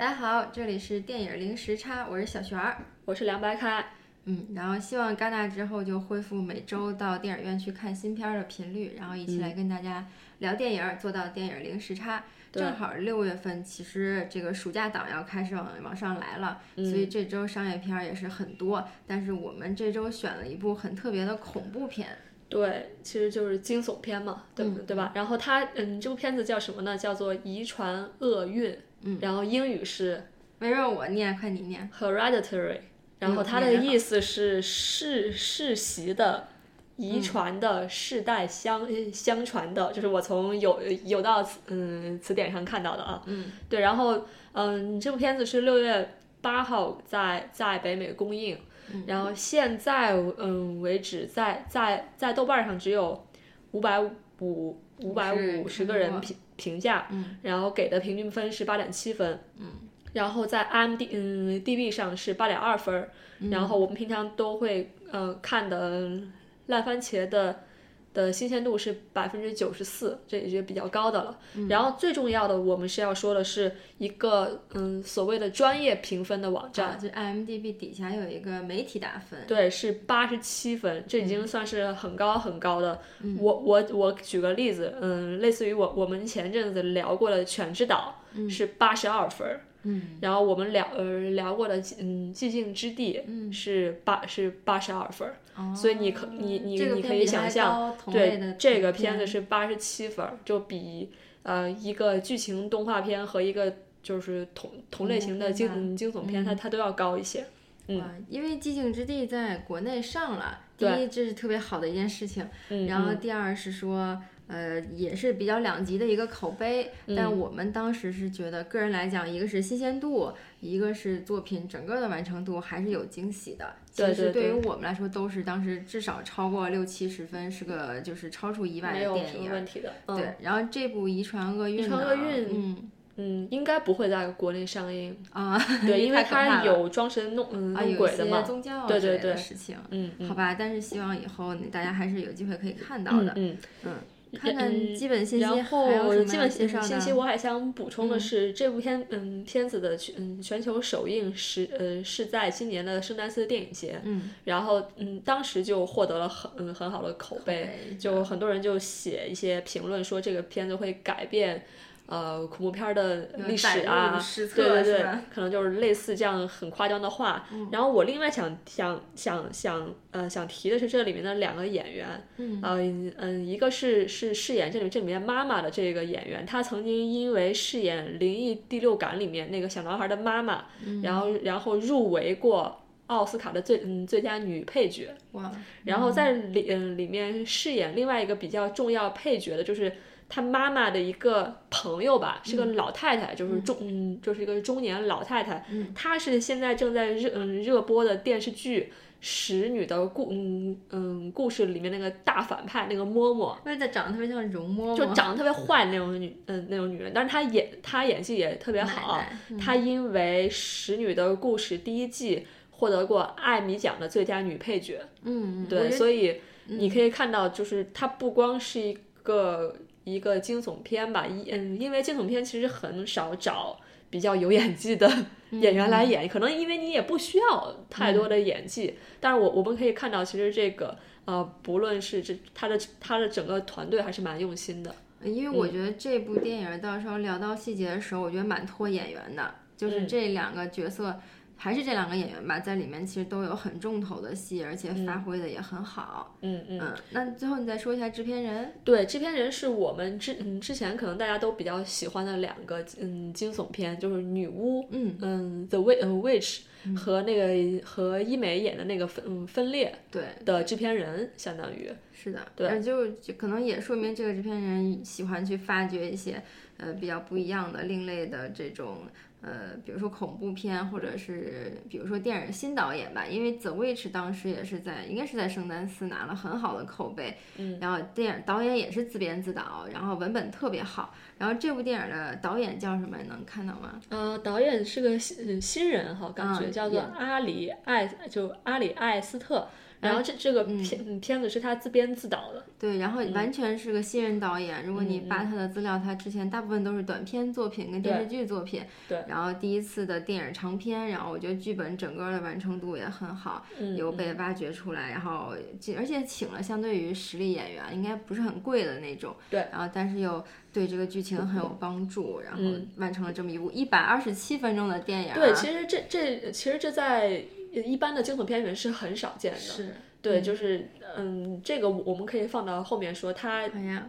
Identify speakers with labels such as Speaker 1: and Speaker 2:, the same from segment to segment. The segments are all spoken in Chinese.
Speaker 1: 大家好，这里是电影零时差，我是小璇儿。
Speaker 2: 我是凉白开，
Speaker 1: 嗯，然后希望戛纳之后就恢复每周到电影院去看新片儿的频率，然后一起来跟大家聊电影，做到电影零时差。正好六月份，其实这个暑假档要开始往往上来了，
Speaker 2: 嗯
Speaker 1: 所以这周商业片儿也是很多。但是我们这周选了一部很特别的恐怖片，
Speaker 2: 对，其实就是惊悚片嘛，对、
Speaker 1: 嗯
Speaker 2: 对吧？然后它，嗯，这部片子叫什么呢？叫做《遗传厄运》，
Speaker 1: 嗯，
Speaker 2: 然后英语是
Speaker 1: 没让我念，快你念。
Speaker 2: Hereditary，然后它的意思是世世袭的。遗传的、世代相相传的，就是我从有有道词嗯词典上看到的啊。
Speaker 1: 嗯，
Speaker 2: 对，然后嗯，这部片子是六月八号在在北美公映，
Speaker 1: 嗯
Speaker 2: 然后现在嗯为止在在在豆瓣上只有五百五五百五十个人评评价，
Speaker 1: 嗯
Speaker 2: 然后给的平均分是八点七分，
Speaker 1: 嗯，
Speaker 2: 然后在 IMD 嗯 DB 上是八点二分，
Speaker 1: 嗯
Speaker 2: 然后我们平常都会呃看的烂番茄的。的新鲜度是百分之九十四，这也是比较高的了。
Speaker 1: 嗯。
Speaker 2: 然后最重要的，我们是要说的是一个嗯所谓的专业评分的网站，
Speaker 1: 啊，就 IMDB 底下有一个媒体打分，
Speaker 2: 对，是八十七分，这已经算是很高很高的。我我我举个例子，嗯，类似于我我们前阵子聊过的《犬之岛》是八十二分儿，
Speaker 1: 嗯，
Speaker 2: 然后我们聊呃聊过的嗯《寂静之地》是八是八十二分儿，所以你可你你
Speaker 1: 这个
Speaker 2: 你可以想象，对这个
Speaker 1: 片。
Speaker 2: 片子是八十七分，就比呃一个剧情动画片和一个就是同同类型的惊惊悚片，它它都要高一些。
Speaker 1: 嗯，因为《寂静之地》在国内上了，第一这是特别好的一件事情，
Speaker 2: 嗯
Speaker 1: 然后第二是说。呃，也是比较两极的一个口碑，
Speaker 2: 嗯
Speaker 1: 但我们当时是觉得，个人来讲，一个是新鲜度，一个是作品整个的完成度还是有惊喜的。其实对于我们来说，都是当时至少超过六七十分，是个就是超出意外的电影。
Speaker 2: 问题的。嗯、
Speaker 1: 对，然后这部《遗传厄运》
Speaker 2: 遗传厄运
Speaker 1: 嗯
Speaker 2: 嗯，应该不会在国内上映。
Speaker 1: 啊，
Speaker 2: 对，因为它有装神弄嗯弄鬼的嘛。
Speaker 1: 宗教之类的
Speaker 2: 对对对
Speaker 1: 事情。
Speaker 2: 嗯嗯
Speaker 1: 好吧，但是希望以后大家还是有机会可以看到的。
Speaker 2: 嗯嗯。
Speaker 1: 嗯，看看
Speaker 2: 嗯
Speaker 1: 基本信息，
Speaker 2: 然后基本？信息，我还想补充的是，这部片嗯片子的全嗯全球首映是呃是在今年的圣丹斯电影节，
Speaker 1: 嗯，
Speaker 2: 然后嗯当时就获得了很嗯很好的口碑，
Speaker 1: 碑
Speaker 2: 就很多人就写一些评论说这个片子会改变。呃，恐怖片的历史啊
Speaker 1: 史，
Speaker 2: 对对对可能就是类似这样很夸张的话。然后我另外想想想想呃想提的是这里面的两个演员，
Speaker 1: 嗯。
Speaker 2: 呃嗯，一个是是饰演这里这里面妈妈的这个演员，她曾经因为饰演《灵异第六感》里面那个小男孩的妈妈，
Speaker 1: 嗯。
Speaker 2: 然后然后入围过奥斯卡的最嗯最佳女配角。
Speaker 1: 哇，
Speaker 2: 然后在里嗯里面饰演另外一个比较重要配角的，就是他妈妈的一个朋友吧，是个老太太，就是中嗯就是一个中年老太太，她是现在正在热嗯热播的电视剧《使女的故嗯嗯故事》里面那个大反派那个嬷嬷。
Speaker 1: 因为她长得特别像容嬷嬷，
Speaker 2: 就长得特别坏的那种女，嗯、那种女人，但是她演她演技也特别好。
Speaker 1: 奶奶
Speaker 2: 她因为《使女的故事》第一季获得过艾米奖的最佳女配角。
Speaker 1: 嗯，
Speaker 2: 对，所以你可以看到，就是她不光是一个一个惊悚片吧，一嗯，因为惊悚片其实很少找比较有演技的演员来演，可能因为你也不需要太多的演技，但是我我们可以看到，其实这个呃，不论是这他的他的整个团队还是蛮用心的。
Speaker 1: 因为我觉得这部电影到时候聊到细节的时候，我觉得蛮拖演员的，就是这两个角色。还是这两个演员吧，在里面其实都有很重头的戏，而且发挥的也很好。
Speaker 2: 嗯嗯。
Speaker 1: 嗯，那最后你再说一下制片人。
Speaker 2: 对，制片人是我们之嗯之前可能大家都比较喜欢的两个嗯惊悚片，就是女巫，
Speaker 1: 嗯
Speaker 2: 嗯，The Witch 嗯 Witch 和那个和伊美演的那个分嗯分裂
Speaker 1: 对，
Speaker 2: 的制片人，相当于
Speaker 1: 是的，
Speaker 2: 对
Speaker 1: 就可能也说明这个制片人喜欢去发掘一些呃比较不一样的、另类的这种呃，比如说恐怖片，或者是比如说电影新导演吧。因为 The Witch 当时也是在应该是在圣丹斯拿了很好的口碑，嗯，然后电影导演也是自编自导，然后文本特别好。然后这部电影的导演叫什么？能看到吗？
Speaker 2: 呃，导演是个新新人哈，感觉
Speaker 1: 嗯
Speaker 2: 叫做阿里艾，就阿里艾斯特。然后这这个片、嗯、片子是他自编自导的，
Speaker 1: 对，然后完全是个新人导演。如果你扒他的资料，他之前大部分都是短片作品跟电视剧作品。
Speaker 2: 对。
Speaker 1: 然后第一次的电影长片，然后我觉得剧本整个的完成度也很好，有被挖掘出来。然后而且请了相对于实力演员，应该不是很贵的那种。
Speaker 2: 对。
Speaker 1: 然后但是又对这个剧情很有帮助，然后完成了这么一部一百二十七分钟的电影。
Speaker 2: 对，其实这这其实这在一般的惊悚片里面是很少见的。
Speaker 1: 是。
Speaker 2: 对，就是嗯，这个我们可以放到后面说，它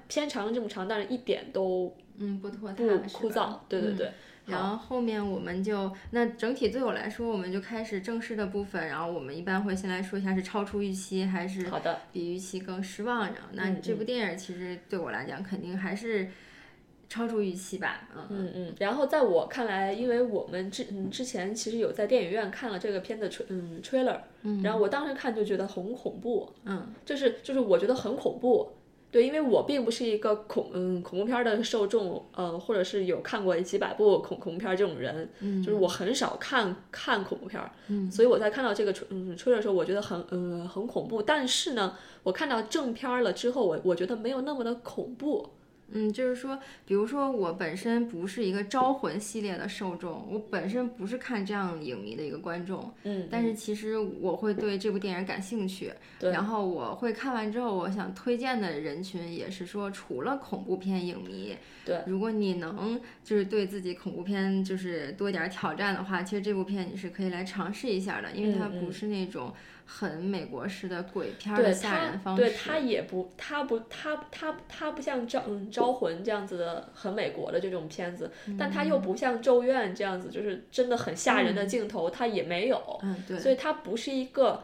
Speaker 2: 片长这么长，但是一点都
Speaker 1: 嗯不拖
Speaker 2: 不枯燥。对对对。
Speaker 1: 然后后面我们就那整体对我来说，我们就开始正式的部分。然后我们一般会先来说一下是超出预期还是
Speaker 2: 好的
Speaker 1: 比预期更失望。然后那这部电影其实对我来讲肯定还是。超出预期吧，
Speaker 2: 嗯。嗯嗯，然后在我看来，因为我们之嗯之前其实有在电影院看了这个片的吹嗯 trailer，
Speaker 1: 嗯，
Speaker 2: 然后我当时看就觉得很恐怖，
Speaker 1: 嗯，
Speaker 2: 就是就是我觉得很恐怖，对，因为我并不是一个恐嗯恐怖片的受众，呃，或者是有看过几百部恐恐怖片这种人，
Speaker 1: 嗯，
Speaker 2: 就是我很少看看恐怖片，
Speaker 1: 嗯，
Speaker 2: 所以我在看到这个吹嗯 trailer 的时候，我觉得很嗯很恐怖，但是呢，我看到正片了之后，我我觉得没有那么的恐怖。
Speaker 1: 嗯，就是说，比如说我本身不是一个招魂系列的受众，我本身不是看这样影迷的一个观众，
Speaker 2: 嗯，
Speaker 1: 但是。其实我会对这部电影感兴趣，
Speaker 2: 对，
Speaker 1: 然后我会看完之后，我想推荐的人群也是说，除了恐怖片影迷，
Speaker 2: 对，
Speaker 1: 如果你能就是对自己恐怖片就是多点挑战的话，其实这部片你是可以来尝试一下的，因为它不是那种。很美国式的鬼片的吓人方
Speaker 2: 式，对他也不，他不，他他他不像招嗯招魂这样子的很美国的这种片子，但他又不像咒怨这样子，就是真的很吓人的镜头，他也没有，
Speaker 1: 嗯对，
Speaker 2: 所以它不是一个，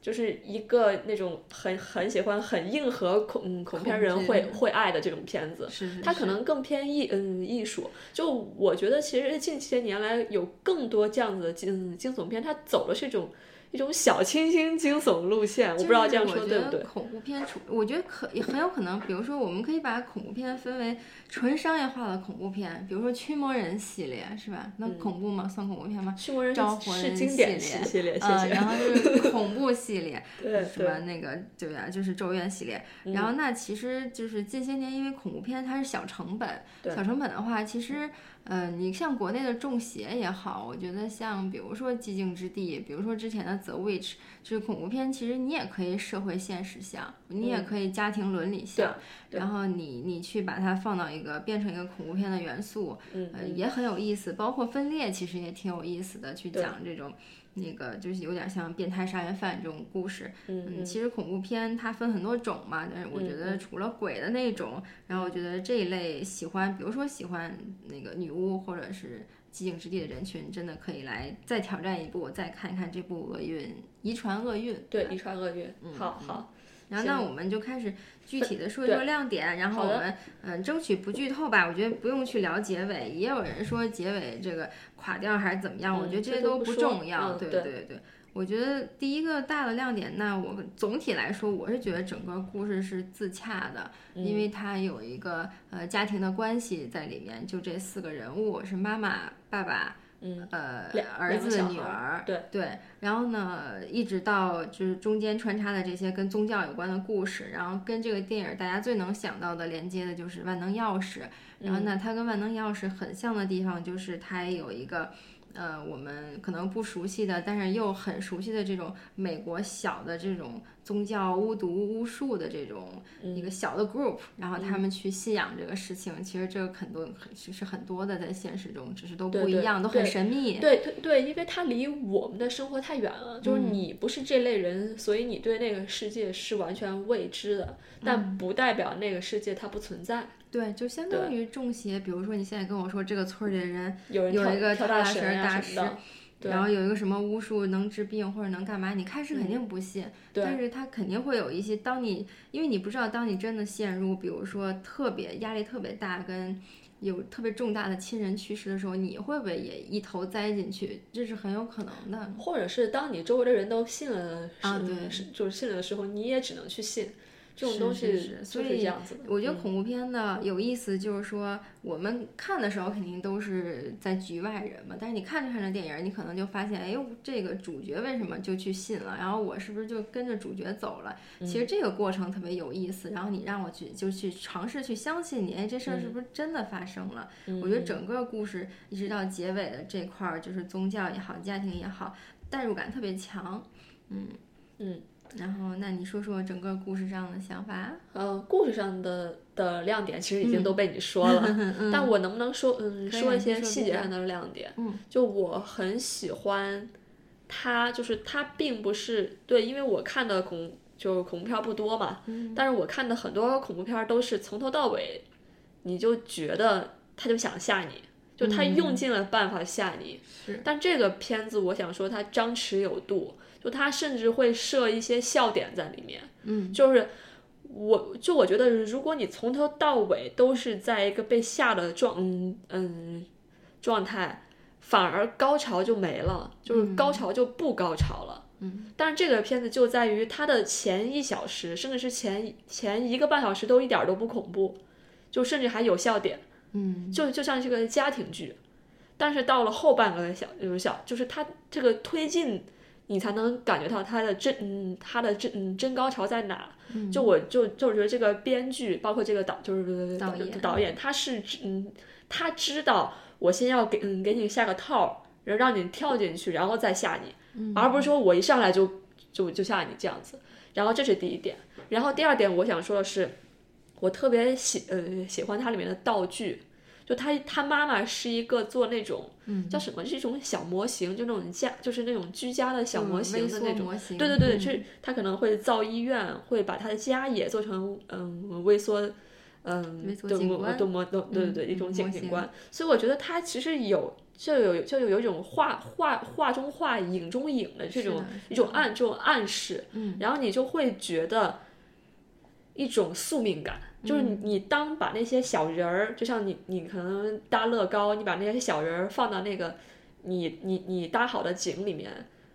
Speaker 2: 就是一个那种很很喜欢很硬核恐恐片人会会爱的这种片子，
Speaker 1: 是
Speaker 2: 它可能更偏艺嗯艺术，就我觉得其实近些年来有更多这样子的惊惊悚片，它走的是一种。一种小清新惊悚路线，我不知道这样说对不对？
Speaker 1: 恐怖片，我觉得可也很有可能，比如说，我们可以把恐怖片分为纯商业化的恐怖片，比如说《驱魔人》系列，是吧？那恐怖吗？算恐怖片吗？
Speaker 2: 驱魔人
Speaker 1: 招魂
Speaker 2: 是经典
Speaker 1: 系
Speaker 2: 列，
Speaker 1: 呃，然后就是 恐怖系列，
Speaker 2: 对，
Speaker 1: 什么那个对呀，就是咒怨系列。然后那其实就是近些年，因为恐怖片它是小成本，小成本的话，其实。嗯，你像国内的《中邪》也好，我觉得像比如说《寂静之地》，比如说之前的《The Witch》，就是恐怖片，其实你也可以社会现实像，你也可以家庭伦理向，然后你你去把它放到一个变成一个恐怖片的元素，呃，也很有意思。包括《分裂》，其实也挺有意思的，去讲这种。那个就是有点像变态杀人犯这种故事，
Speaker 2: 嗯，
Speaker 1: 其实恐怖片它分很多种嘛，但是我觉得除了鬼的那种，然后我觉得这一类喜欢，比如说喜欢那个女巫或者是寂静之地的人群，真的可以来再挑战一部，再看一看这部厄运遗传厄运，
Speaker 2: 对，遗传厄运，好好。
Speaker 1: 然后那我们就开始具体的说一说亮点，然后我们嗯争取不剧透吧。我觉得不用去聊结尾，也有人说结尾这个垮掉还是怎么样，我觉得这些
Speaker 2: 都
Speaker 1: 不重要。
Speaker 2: 对
Speaker 1: 对对，我觉得第一个大的亮点，那我总体来说，我是觉得整个故事是自洽的，因为它有一个呃家庭的关系在里面，就这四个人物是妈妈、爸爸。
Speaker 2: 嗯，
Speaker 1: 呃，儿子、女儿，
Speaker 2: 对
Speaker 1: 对，然后呢，一直到就是中间穿插的这些跟宗教有关的故事，然后跟这个电影大家最能想到的连接的就是万能钥匙，然后呢，它跟万能钥匙很像的地方就是它有一个。呃，我们可能不熟悉的，但是又很熟悉的这种美国小的这种宗教巫毒巫术的这种一个小的 group，然后他们去信仰这个事情，其实这个很多其实很多的在现实中，只是都不一样，都很神秘。
Speaker 2: 对对对，因为它离我们的生活太远了，就是你不是这类人，所以你对那个世界是完全未知的，但不代表那个世界它不存在。
Speaker 1: 对，就相当于中邪。比如说，你现在跟我说这个村里的人
Speaker 2: 有
Speaker 1: 一个
Speaker 2: 跳
Speaker 1: 大神
Speaker 2: 大
Speaker 1: 师，然后有一个什么巫术能治病或者能干嘛，你开始肯定不信，但是他肯定会有一些。当你因为你不知道，当你真的陷入，比如说特别压力特别大，跟有特别重大的亲人去世的时候，你会不会也一头栽进去？这是很有可能的。
Speaker 2: 或者是当你周围的人都信了
Speaker 1: 啊，对，
Speaker 2: 就是信了的时候，你也只能去信。这种东西
Speaker 1: 所
Speaker 2: 就是这
Speaker 1: 以
Speaker 2: 样子的。
Speaker 1: 我觉得
Speaker 2: 嗯
Speaker 1: 恐怖片的有意思，就是说我们看的时候肯定都是在局外人嘛，但是你看着看着电影儿，你可能就发现，哎呦，这个主角为什么就去信了，然后我是不是就跟着主角走了？其实这个过程特别有意思，然后你让我去就去尝试去相信你，哎，这事儿是不是真的发生了？我觉得整个故事一直到结尾的这块儿，就是宗教也好，家庭也好，代入感特别强。嗯
Speaker 2: 嗯。
Speaker 1: 然后，那你说说整个故事上的想法？
Speaker 2: 呃，故事上的的亮点其实已经都被你说了，但我能不能说，嗯，说一些细节上的亮点？
Speaker 1: 嗯，
Speaker 2: 就我很喜欢他，就是他并不是对，因为我看的恐就恐怖片儿不多嘛，
Speaker 1: 嗯
Speaker 2: 但是我看的很多恐怖片儿都是从头到尾，你就觉得他就想吓你，就他用尽了办法吓你。
Speaker 1: 是
Speaker 2: 但这个片子，我想说它张弛有度，就他甚至会设一些笑点在里面。
Speaker 1: 嗯，
Speaker 2: 就是我就我觉得，如果你从头到尾都是在一个被吓的状嗯嗯状态，反而高潮就没了，就是高潮就不高潮了。
Speaker 1: 嗯，
Speaker 2: 但是这个片子就在于它的前一小时，甚至是前前一个半小时都一点儿都不恐怖，就甚至还有笑点。
Speaker 1: 嗯
Speaker 2: 就就像是个家庭剧，但是到了后半个小就是小，就是它这个推进，你才能感觉到他的真嗯它的真嗯真高潮在哪。
Speaker 1: 嗯
Speaker 2: 就我就就觉得这个编剧，包括这个导就是
Speaker 1: 导演
Speaker 2: 导演，他是嗯他知道我先要给嗯给你下个套，然后让你跳进去，然后再吓你，
Speaker 1: 嗯
Speaker 2: 而不是说我一上来就就就吓你这样子。然后这是第一点，然后第二点我想说的是，我特别喜呃喜欢它里面的道具，就他他妈妈是一个做那种、
Speaker 1: 嗯。
Speaker 2: 叫什么，是一种小模型，就那种家就是那种居家的小模型的那种。
Speaker 1: 微缩模型，
Speaker 2: 对对对，
Speaker 1: 就
Speaker 2: 是他可能会造医院，会把他的家也做成嗯微缩，嗯对对模对对对一种景景观，所以我觉得他其实有就有就有有一种画画画中画影中影的这种一种暗这种暗示，
Speaker 1: 嗯。
Speaker 2: 然后你就会觉得一种宿命感。就是你，你当把那些小人儿，就像你，你可能搭乐高，你把那些小人儿放到那个你你你搭好的景里面，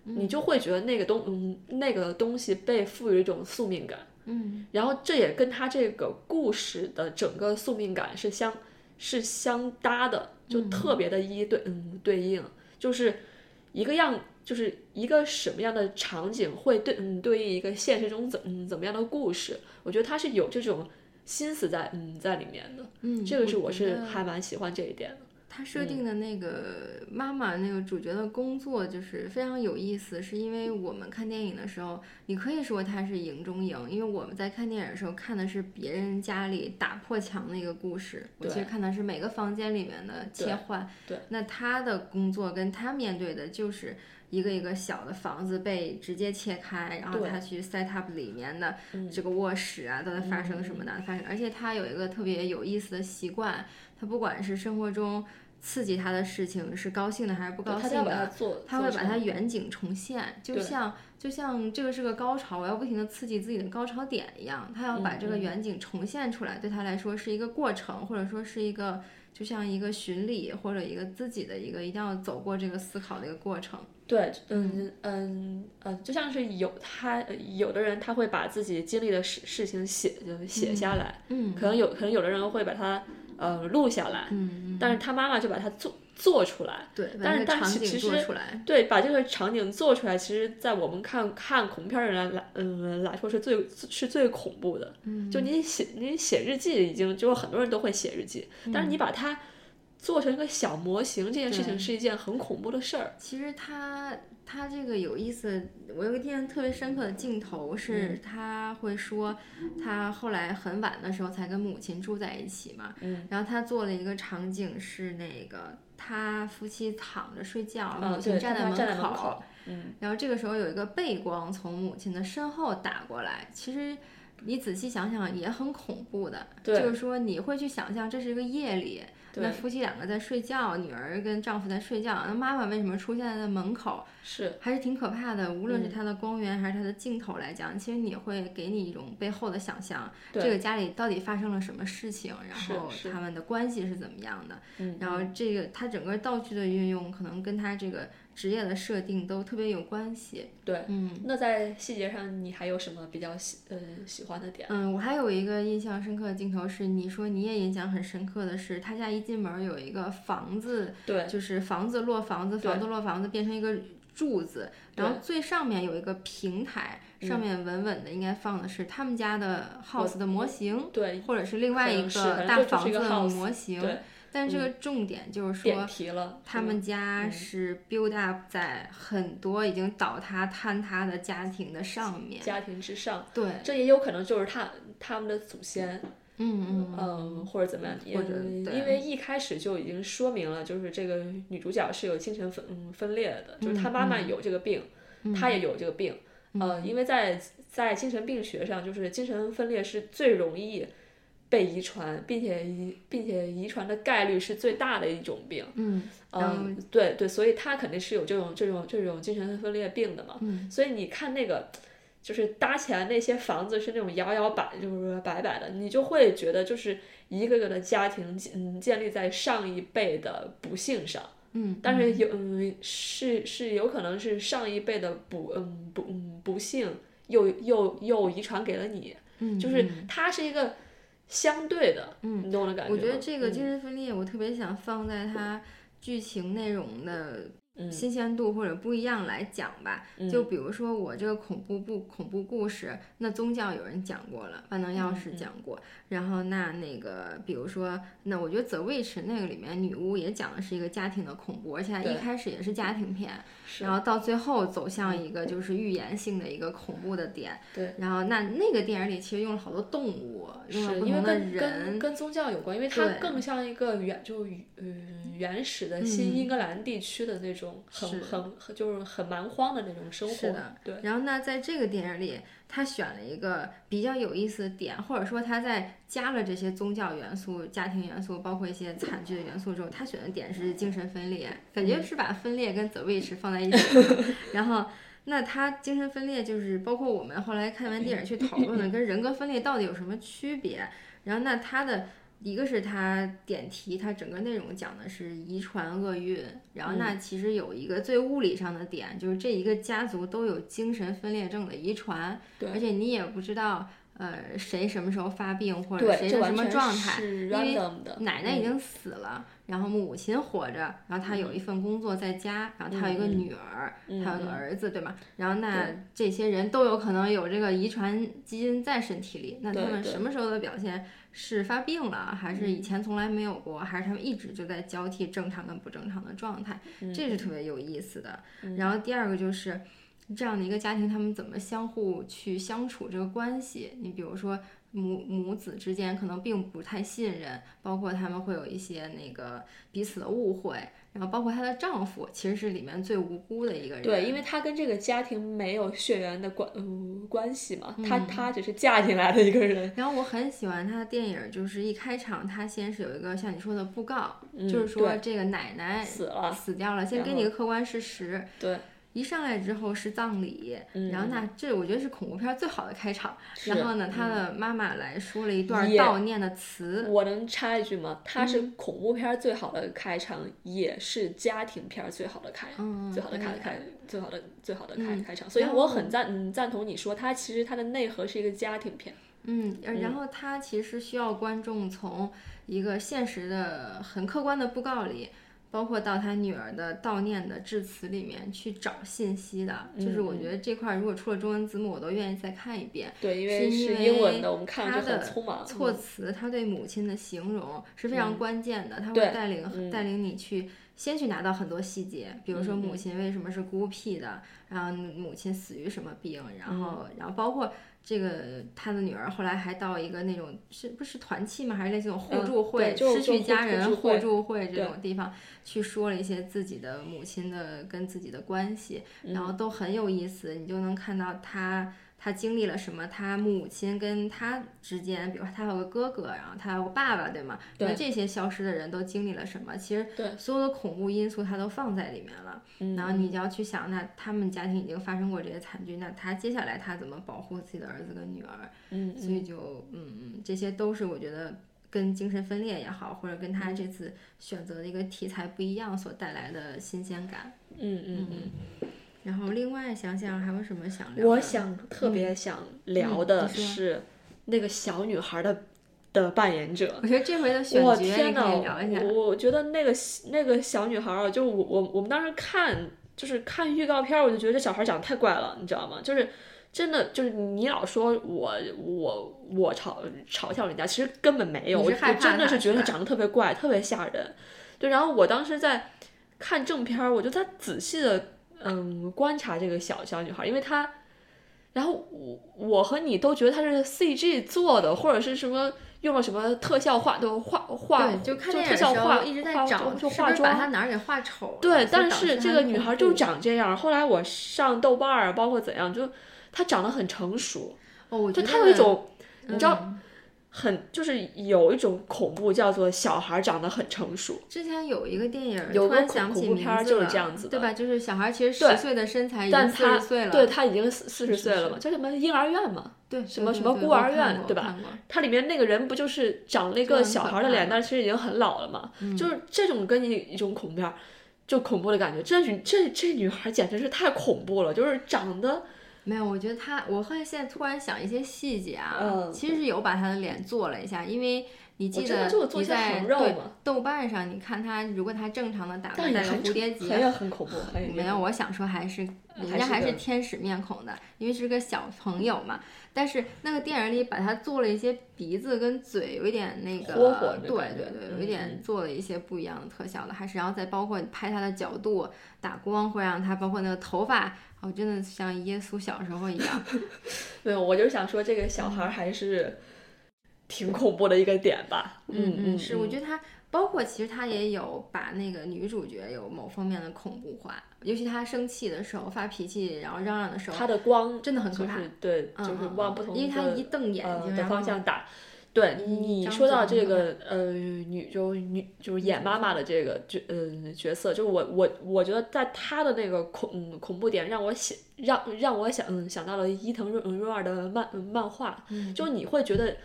Speaker 2: 你就会觉得那个东嗯那个东西被赋予一种宿命感。
Speaker 1: 嗯。
Speaker 2: 然后这也跟他这个故事的整个宿命感是相是相搭的，就特别的一对嗯对应，就是一个样，就是一个什么样的场景会对嗯对应一个现实中怎嗯怎么样的故事，我觉得他是有这种心思在嗯在里面的，
Speaker 1: 嗯，
Speaker 2: 这个是我是还蛮喜欢这一点的。
Speaker 1: 他设定的那个妈妈那个主角的工作就是非常有意思，是因为我们看电影的时候，你可以说它是影中影，因为我们在看电影的时候看的是别人家里打破墙的一个故事，我其实看的是每个房间里面的切换。
Speaker 2: 对，
Speaker 1: 那他的工作跟他面对的就是。一个一个小的房子被直接切开，然后他去 set up 里面的
Speaker 2: 嗯
Speaker 1: 这个卧室啊，都在发生什么的发生，而且他有一个特别有意思的习惯，他不管是生活中刺激他的事情是高兴的还是不高兴的，
Speaker 2: 做，
Speaker 1: 他会把它远景重现，就像就像这个是个高潮，我要不停的刺激自己的高潮点一样，他要把这个远景重现出来，对他来说是一个过程，或者说是一个就像一个巡礼或者一个自己的一个一定要走过这个思考的一个过程。
Speaker 2: 对，嗯嗯嗯，就像是有他呃有的人他会把自己经历的事事情写就写下来，
Speaker 1: 嗯
Speaker 2: 可能有可能有的人会把它呃录下来，
Speaker 1: 嗯，
Speaker 2: 但是他妈妈就把它做做出来，
Speaker 1: 对，
Speaker 2: 但是但其其实
Speaker 1: 做出来，
Speaker 2: 对，把这个场景做出来，其实，在我们看看恐怖片儿的人来，嗯来说是最是最恐怖的。
Speaker 1: 嗯，
Speaker 2: 就你写你写日记，已经就是很多人都会写日记，但是你把它做成一个小模型，这件事情是一件很恐怖的事儿。
Speaker 1: 其实他他这个有意思，我有个印象特别深刻的镜头是，他会说他后来很晚的时候才跟母亲住在一起嘛，
Speaker 2: 嗯，
Speaker 1: 然后他做了一个场景是那个他夫妻躺着睡觉，
Speaker 2: 嗯
Speaker 1: 母亲站在门口
Speaker 2: 口，嗯，
Speaker 1: 然后这个时候有一个背光从母亲的身后打过来，其实。你仔细想想，也很恐怖的。
Speaker 2: 对
Speaker 1: 就是说你会去想象这是一个夜里，
Speaker 2: 对
Speaker 1: 那夫妻两个在睡觉，女儿跟丈夫在睡觉，那妈妈为什么出现在门口？
Speaker 2: 是
Speaker 1: 还是挺可怕的。无论
Speaker 2: 嗯
Speaker 1: 是它的光源还是它的镜头来讲，其实你会给你一种背后的想象，这个家里到底发生了什么事情，然后他们的关系是怎么样的。
Speaker 2: 嗯
Speaker 1: 然后这个它整个道具的运用，可能跟它这个职业的设定都特别有关系。
Speaker 2: 对。
Speaker 1: 嗯。
Speaker 2: 那在细节上，你还有什么比较喜呃喜欢的点？
Speaker 1: 嗯，我还有一个印象深刻的镜头是，你说你也印象很深刻的是，他家一进门有一个房子，
Speaker 2: 对
Speaker 1: 就是房子落房子，房子落房子变成一个柱子，然后最上面有一个平台，
Speaker 2: 嗯
Speaker 1: 上面稳稳的应该放的是他们家的 house 的模型，
Speaker 2: 对，
Speaker 1: 或者是另外一个大房子的模型。
Speaker 2: 对，
Speaker 1: 但是这个重点就是
Speaker 2: 点
Speaker 1: 说，
Speaker 2: 题了。
Speaker 1: 他们家是 build up 在很多已经倒塌坍塌的家庭的上面。
Speaker 2: 家庭之上，
Speaker 1: 对，
Speaker 2: 这也有可能就是他他们的祖先，
Speaker 1: 嗯嗯
Speaker 2: 嗯，或者怎么样，
Speaker 1: 或者
Speaker 2: 因为一开始就已经说明了，就是这个女主角是有精神分嗯分裂的，就是她妈妈有这个病，她也有这个病，呃，因为在在精神病学上，就是精神分裂是最容易被遗传，并且遗并且遗传的概率是最大的一种病。
Speaker 1: 嗯，
Speaker 2: 嗯，对对，所以他肯定是有这种这种这种精神分裂病的嘛。
Speaker 1: 嗯
Speaker 2: 所以你看那个，就是搭起来那些房子是那种摇摇摆，就是摆摆的，你就会觉得就是一个个的家庭，嗯，建立在上一辈的不幸上。
Speaker 1: 嗯，
Speaker 2: 但是有嗯是是有可能是上一辈的不嗯不嗯不幸又又又遗传给了你，
Speaker 1: 嗯
Speaker 2: 就是它是一个相对的，
Speaker 1: 嗯
Speaker 2: 你懂我的感觉？
Speaker 1: 我觉得这个
Speaker 2: 嗯
Speaker 1: 精神分裂，我特别想放在它剧情内容的
Speaker 2: 嗯
Speaker 1: 新鲜度或者不一样来讲吧。就比如说我这个恐怖不恐怖故事，那宗教有人讲过了，万能钥
Speaker 2: 嗯
Speaker 1: 匙讲过，然后那那个比如说，那我觉得《The Witch》那个里面女巫也讲的是一个家庭的恐怖，而且它一开始也是家庭片，
Speaker 2: 是
Speaker 1: 然后到最后走向一个就是预言性的一个恐怖的点。
Speaker 2: 对。
Speaker 1: 然后那那个电影里其实用了好多动物，用了
Speaker 2: 是因为
Speaker 1: 不同的
Speaker 2: 跟跟
Speaker 1: 人。
Speaker 2: 跟宗教有关，因为它更像一个原就嗯原始的新英格兰地区的那种很很就是很蛮荒的那种生活。
Speaker 1: 是的，
Speaker 2: 对。
Speaker 1: 然后那在这个电影里，他选了一个比较有意思的点，或者说他在加了这些宗教元素、家庭元素，包括一些惨剧的元素之后，他选的点是精神分裂，感
Speaker 2: 嗯
Speaker 1: 觉是把分裂跟 The Witch 放在一起了。然后，那他精神分裂就是包括我们后来看完电影去讨论的，跟人格分裂到底有什么区别？然后那他的。一个是它点题，它整个内容讲的是遗传厄运，然后那其实有一个最物理上的点，就是这一个家族都有精神分裂症的遗传，
Speaker 2: 对
Speaker 1: 而且你也不知道呃谁什么时候发病或者，谁是什么状态，因为奶奶已经死了，然后母亲活着，然后她有一份工作在家，然后她有一个女儿，
Speaker 2: 嗯
Speaker 1: 还有个
Speaker 2: 嗯
Speaker 1: 儿子，对吗？然后那这些人都有可能有这个遗传基因在身体里，那他们什么时候的表现是发病了，还是以
Speaker 2: 嗯
Speaker 1: 前从来没有过，还是他们一直就在交替正常跟不正常的状态？
Speaker 2: 嗯
Speaker 1: 这是特别有意思的。然后第二个就是。这样的一个家庭，他们怎么相互去相处这个关系？你比如说母母子之间可能并不太信任，包括他们会有一些那个彼此的误会，然后包括她的丈夫其实是里面最无辜的一个人。
Speaker 2: 对，因为她跟这个家庭没有血缘的关嗯关系嘛，她
Speaker 1: 嗯
Speaker 2: 她只是嫁进来的一个人。
Speaker 1: 然后我很喜欢她的电影，就是一开场她先是有一个像你说的布告，
Speaker 2: 嗯
Speaker 1: 就是说这个奶奶
Speaker 2: 死了，
Speaker 1: 死掉了，先给你个客观事实。
Speaker 2: 对，
Speaker 1: 一上来之后是葬礼，然后那这我觉得是恐怖片最好的开场。然后呢，他的妈妈来说了一段悼念的词，
Speaker 2: 我能插一句吗？它是
Speaker 1: 嗯
Speaker 2: 恐怖片儿最好的开场，也是家庭片儿最好的开，
Speaker 1: 嗯
Speaker 2: 最好的开
Speaker 1: 对
Speaker 2: 开，最好的最好的开、
Speaker 1: 嗯
Speaker 2: 开场。所以我很赞嗯赞同你说，它其实它的内核是一个家庭片。
Speaker 1: 嗯，呃然后它其实需要观众从一个现实的、很客观的布告里，包括到他女儿的悼念的致辞里面去找信息的。就是
Speaker 2: 嗯
Speaker 1: 我觉得这块儿如果出了中文字幕，我都愿意再看一遍。
Speaker 2: 对，因
Speaker 1: 是
Speaker 2: 为是
Speaker 1: 因为
Speaker 2: 英文的，我们看
Speaker 1: 他
Speaker 2: 着就很
Speaker 1: 的
Speaker 2: 匆忙。
Speaker 1: 措
Speaker 2: 嗯
Speaker 1: 辞，他对母亲的形容是非常关键的，他会
Speaker 2: 对
Speaker 1: 带领、
Speaker 2: 嗯
Speaker 1: 带领你去先去拿到很多细节，比如说
Speaker 2: 嗯
Speaker 1: 母亲为什么是孤僻的，然后母亲死于什么病，然
Speaker 2: 嗯
Speaker 1: 后、然后包括这个他的女儿后来还到一个那种是不是团契吗？还是类似这种互
Speaker 2: 嗯
Speaker 1: 助会，失去家人互
Speaker 2: 互助会
Speaker 1: 这种地方去说了一些自己的母亲的跟自己的关系，然
Speaker 2: 嗯
Speaker 1: 后都很有意思，你就能看到他。他经历了什么，他母亲跟他之间，比如说他有个哥哥，然后他有个爸爸，对吗？
Speaker 2: 对
Speaker 1: 那这些消失的人都经历了什么？其实
Speaker 2: 对
Speaker 1: 所有的恐怖因素他都放在里面了。
Speaker 2: 嗯
Speaker 1: 然后你就要去想，那他们家庭已经发生过这些惨剧，那他接下来他怎么保护自己的儿子跟女儿？
Speaker 2: 嗯
Speaker 1: 所以就嗯嗯，这些都是我觉得跟精神分裂也好，或者跟他这次选择的一个题材不一样所带来的新鲜感。
Speaker 2: 嗯嗯嗯。
Speaker 1: 然后另外想想还有什么想聊的？
Speaker 2: 我想特别想聊的是那个小女孩的的扮演者。
Speaker 1: 我觉得这回的选
Speaker 2: 我天呐
Speaker 1: 可以聊一下。
Speaker 2: 我我觉得那个那个小女孩就我我我们当时看就是看预告片儿，我就觉得这小孩儿长得太怪了，你知道吗？就是真的就是你老说我我我嘲嘲笑人家，其实根本没有，我我真的
Speaker 1: 是
Speaker 2: 觉得他长得特别怪，特别吓人。对，然后我当时在看正片儿，我就在仔细的嗯观察这个小小女孩，因为她。然后我我和你都觉得她是 CG 做的，或者是什么用了什么特效化都化化，
Speaker 1: 就看
Speaker 2: 特效化
Speaker 1: 一直在
Speaker 2: 化
Speaker 1: 找，
Speaker 2: 就是化
Speaker 1: 妆把她哪儿给画丑了？
Speaker 2: 对，但是这个女孩就长这样。后来我上豆瓣儿，包括怎样，就她长得很成熟，
Speaker 1: 哦，我觉得
Speaker 2: 就她有一种你知道
Speaker 1: 嗯
Speaker 2: 很就是有一种恐怖叫做小孩长得很成熟。
Speaker 1: 之前有一个电影，
Speaker 2: 有个恐恐怖片就是这样子的
Speaker 1: 对吧？就是小孩其实十岁的身材已经四
Speaker 2: 但她
Speaker 1: 十岁了，
Speaker 2: 对他已经四四十岁了嘛，叫什么婴儿院嘛？
Speaker 1: 对，
Speaker 2: 什么什么孤儿院对吧
Speaker 1: 过看过
Speaker 2: 它里面那个人不就是长了一个小孩的脸，但其实已经很老了嘛？就是这种跟你一种恐怖片，就恐怖的感觉。这女这这女孩简直是太恐怖了，就是长得
Speaker 1: 没有，我觉得他，我后来现在突然想一些细节啊，
Speaker 2: 嗯
Speaker 1: 其实是有把他的脸做了一下，因为你记得你在豆瓣上，你看他如果他正常的打扮，戴个蝴蝶结，
Speaker 2: 很恐怖，
Speaker 1: 没有，我想说还是人家还
Speaker 2: 还是
Speaker 1: 天使面孔的，因为是个小朋友嘛。但是那个电影里把他做了一些鼻子跟嘴有一点那个，对对对，有一
Speaker 2: 嗯
Speaker 1: 点做了一些不一样的特效的，还是然后再包括你拍他的角度、打光，会让他包括那个头发，哦，真的像耶稣小时候一样。
Speaker 2: 没有，我就想说这个小孩儿还是挺恐怖的一个点吧。嗯
Speaker 1: 嗯，是，我觉
Speaker 2: 得
Speaker 1: 得他包括其实他也有把那个女主角有某方面的恐怖化，尤其他生气的时候、发脾气，然后嚷嚷的时候，
Speaker 2: 他的光
Speaker 1: 真的很可怕
Speaker 2: 就是对，
Speaker 1: 嗯
Speaker 2: 就是往不同的
Speaker 1: 因为他一瞪眼睛，
Speaker 2: 呃的方向打。对你说到这个呃女就女就是演妈妈的这个角呃角色，就是我我我觉得在她的那个恐嗯恐怖点让我想让让我想嗯想到了伊藤润润二的漫漫画，
Speaker 1: 嗯
Speaker 2: 就你会觉得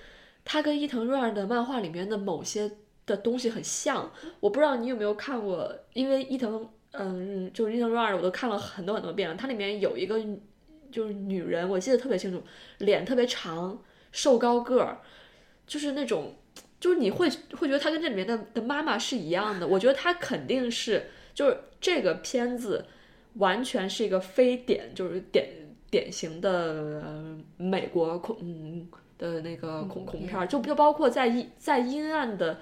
Speaker 2: 她跟伊藤润二的漫画里面的某些的东西很像。我不知道你有没有看过，因为伊藤嗯就是伊藤润二我都看了很多很多遍了，它里面有一个就是女人，我记得特别清楚，脸特别长，瘦高个儿。就是那种，就是你会会觉得他跟这里面的的妈妈是一样的。我觉得他肯定是，就是这个片子完全是一个非典，就是典典型的、呃、美国恐嗯的那个恐
Speaker 1: 恐怖片
Speaker 2: 就就包括在阴在阴暗的。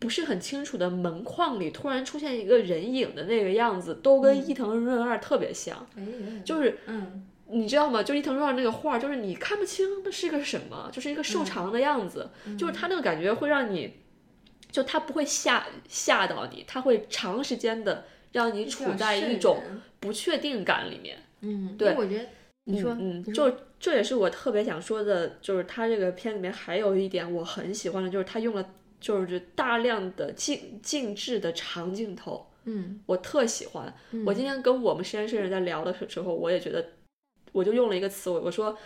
Speaker 2: 不是很清楚的门框里突然出现一个人影的那个样子，都跟伊藤润二特别像。
Speaker 1: 哎，
Speaker 2: 就是
Speaker 1: 嗯，
Speaker 2: 你知道吗？就伊藤润二那个画，就是你看不清那是个什么，就是一个瘦长的样子，就是他那个感觉会让你，就他不会吓吓到你，他会长时间的让你处在一种不确定感里面。
Speaker 1: 嗯，
Speaker 2: 对
Speaker 1: 我觉得你说，
Speaker 2: 嗯，就这也是我特别想说的，就是他这个片里面还有一点我很喜欢的，就是他用了就是大量的静静置的长镜头，
Speaker 1: 嗯，
Speaker 2: 我特喜欢。我今天跟我们实验室人在聊的时候，我也觉得，我就用了一个词，我我说。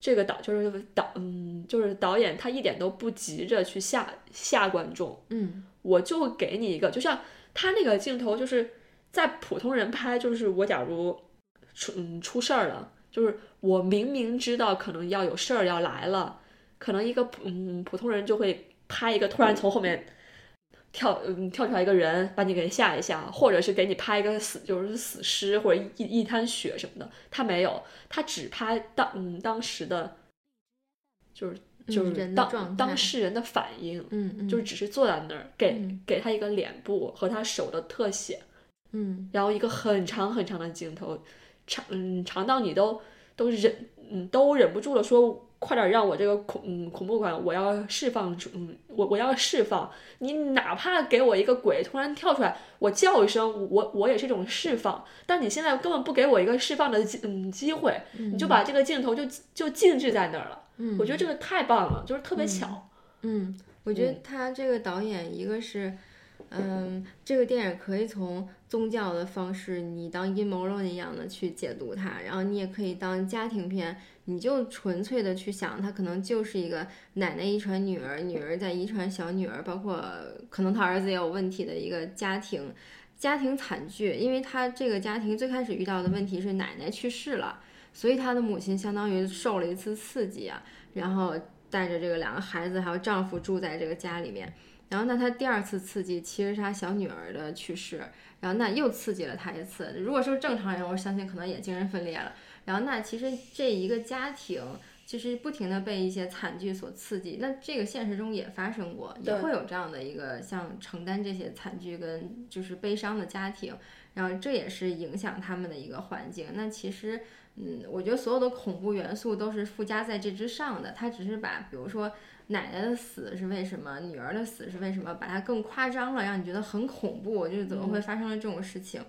Speaker 2: 这个导就是导，嗯，就是导演，他一点都不急着去吓吓观众，
Speaker 1: 嗯，
Speaker 2: 我就给你一个，就像他那个镜头，就是在普通人拍，就是我假如出嗯出事儿了，就是我明明知道可能要有事儿要来了，可能一个普嗯普通人就会拍一个突然从后面跳嗯跳出来一个人把你给吓一吓，或者是给你拍一个死就是死尸或者一一滩血什么的，他没有，他只拍当嗯当时的，就是就是当、当事人的反应，
Speaker 1: 嗯嗯，
Speaker 2: 就是只是坐在那儿，给、
Speaker 1: 嗯。
Speaker 2: 给他一个脸部和他手的特写，
Speaker 1: 嗯。
Speaker 2: 然后一个很长很长的镜头，长嗯长到你都都忍嗯都忍不住了说快点让我这个恐嗯恐怖感我要释放出嗯我我要释放，你哪怕给我一个鬼突然跳出来，我叫一声，我我也是一种释放。但你现在根本不给我一个释放的机嗯机会，你就把这个镜头就就静置在那儿了。
Speaker 1: 嗯
Speaker 2: 我觉得这个太棒了，就是特别巧。
Speaker 1: 嗯，我觉得他这个导演一个是，嗯，这个电影可以从宗教的方式，你当阴谋论一样的去解读它，然后你也可以当家庭片，你就纯粹的去想，他可能就是一个奶奶遗传女儿，女儿在遗传小女儿，包括可能他儿子也有问题的一个家庭。家庭惨剧，因为他这个家庭最开始遇到的问题是奶奶去世了，所以他的母亲相当于受了一次刺激啊，然后带着这个两个孩子还有丈夫住在这个家里面。然后那他第二次刺激其实是他小女儿的去世，然后那又刺激了他一次。如果说正常人，我相信可能也精神分裂了。然后那其实这一个家庭其实不停的被一些惨剧所刺激，那这个现实中也发生过，也会有这样的一个像承担这些惨剧跟就是悲伤的家庭，然后这也是影响他们的一个环境。那其实。嗯，我觉得所有的恐怖元素都是附加在这之上的，它只是把，比如说奶奶的死是为什么，女儿的死是为什么，把它更夸张了，让你觉得很恐怖，就是怎么会发生了这种事情。